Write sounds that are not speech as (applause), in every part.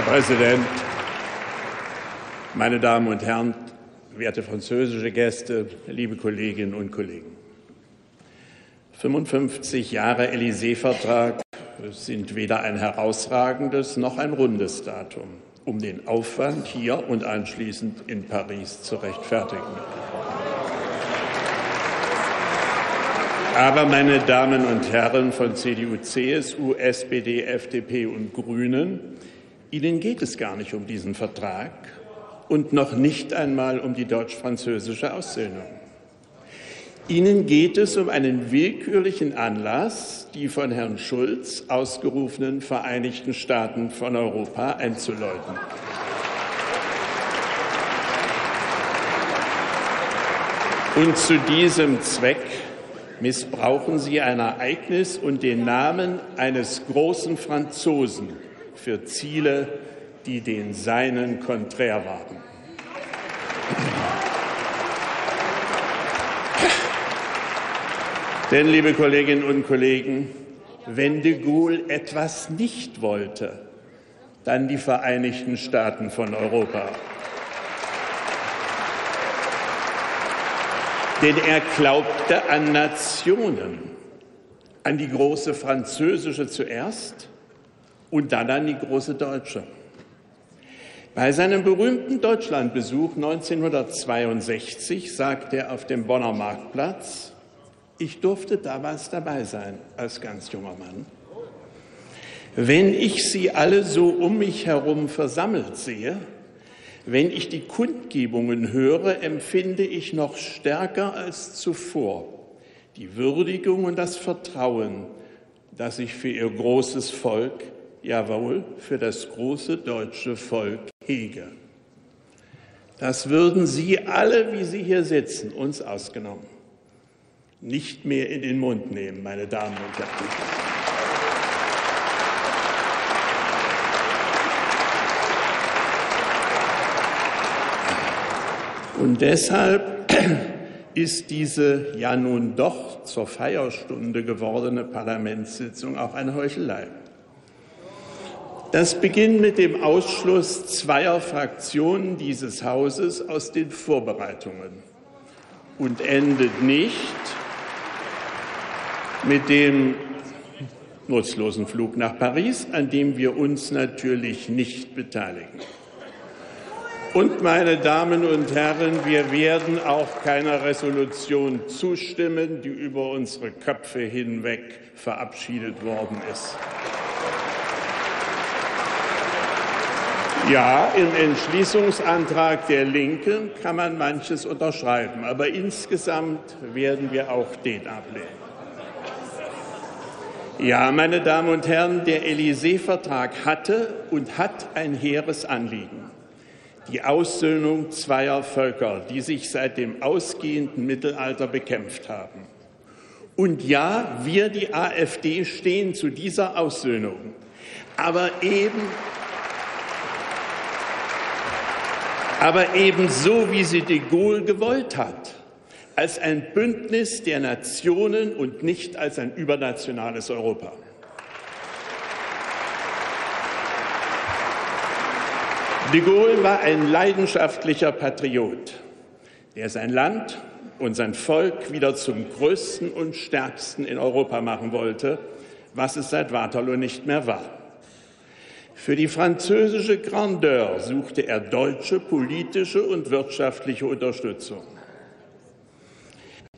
Herr Präsident, meine Damen und Herren, werte französische Gäste, liebe Kolleginnen und Kollegen! 55 Jahre Élysée-Vertrag sind weder ein herausragendes noch ein rundes Datum, um den Aufwand hier und anschließend in Paris zu rechtfertigen. Aber, meine Damen und Herren von CDU, CSU, SPD, FDP und Grünen, Ihnen geht es gar nicht um diesen Vertrag und noch nicht einmal um die deutsch-französische Aussöhnung. Ihnen geht es um einen willkürlichen Anlass, die von Herrn Schulz ausgerufenen Vereinigten Staaten von Europa einzuläuten. Und zu diesem Zweck missbrauchen Sie ein Ereignis und den Namen eines großen Franzosen für Ziele, die den Seinen konträr waren. Denn, liebe Kolleginnen und Kollegen, wenn de Gaulle etwas nicht wollte, dann die Vereinigten Staaten von Europa. Denn er glaubte an Nationen, an die große französische zuerst und dann an die große deutsche. Bei seinem berühmten Deutschlandbesuch 1962 sagte er auf dem Bonner Marktplatz, ich durfte damals dabei sein als ganz junger Mann. Wenn ich sie alle so um mich herum versammelt sehe, wenn ich die Kundgebungen höre, empfinde ich noch stärker als zuvor die Würdigung und das Vertrauen, das ich für ihr großes Volk, jawohl, für das große deutsche Volk hege. Das würden Sie alle, wie Sie hier sitzen, uns ausgenommen, nicht mehr in den Mund nehmen, meine Damen und Herren. Und deshalb (clears throat) ist diese ja nun doch zur Feierstunde gewordene Parlamentssitzung auch eine Heuchelei. Das beginnt mit dem Ausschluss zweier Fraktionen dieses Hauses aus den Vorbereitungen und endet nicht mit dem nutzlosen Flug nach Paris, an dem wir uns natürlich nicht beteiligen. Und, meine Damen und Herren, wir werden auch keiner Resolution zustimmen, die über unsere Köpfe hinweg verabschiedet worden ist. Ja, im Entschließungsantrag der Linken kann man manches unterschreiben, aber insgesamt werden wir auch den ablehnen. Ja, meine Damen und Herren, der Élysée-Vertrag hatte und hat ein hehres Anliegen. Die Aussöhnung zweier Völker, die sich seit dem ausgehenden Mittelalter bekämpft haben. Und ja, wir, die AfD, stehen zu dieser Aussöhnung. Aber eben, aber eben so, wie sie de Gaulle gewollt hat als ein Bündnis der Nationen und nicht als ein übernationales Europa. De Gaulle war ein leidenschaftlicher Patriot, der sein Land und sein Volk wieder zum größten und stärksten in Europa machen wollte, was es seit Waterloo nicht mehr war. Für die französische Grandeur suchte er deutsche politische und wirtschaftliche Unterstützung.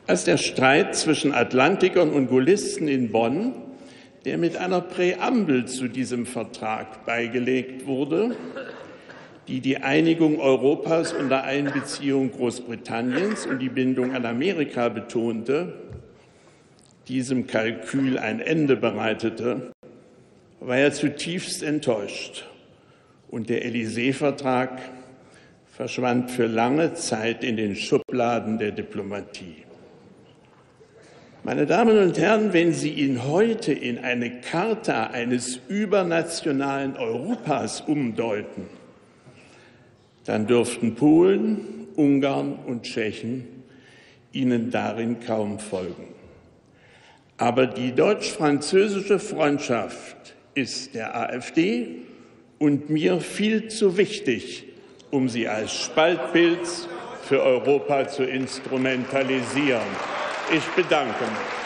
Als der Streit zwischen Atlantikern und Gaullisten in Bonn, der mit einer Präambel zu diesem Vertrag beigelegt wurde, die die Einigung Europas unter Einbeziehung Großbritanniens und die Bindung an Amerika betonte, diesem Kalkül ein Ende bereitete, war er zutiefst enttäuscht. Und der Élysée-Vertrag verschwand für lange Zeit in den Schubladen der Diplomatie. Meine Damen und Herren, wenn Sie ihn heute in eine Charta eines übernationalen Europas umdeuten, dann dürften Polen, Ungarn und Tschechen Ihnen darin kaum folgen. Aber die deutsch-französische Freundschaft ist der AfD und mir viel zu wichtig, um sie als Spaltbild für Europa zu instrumentalisieren. Ich bedanke mich.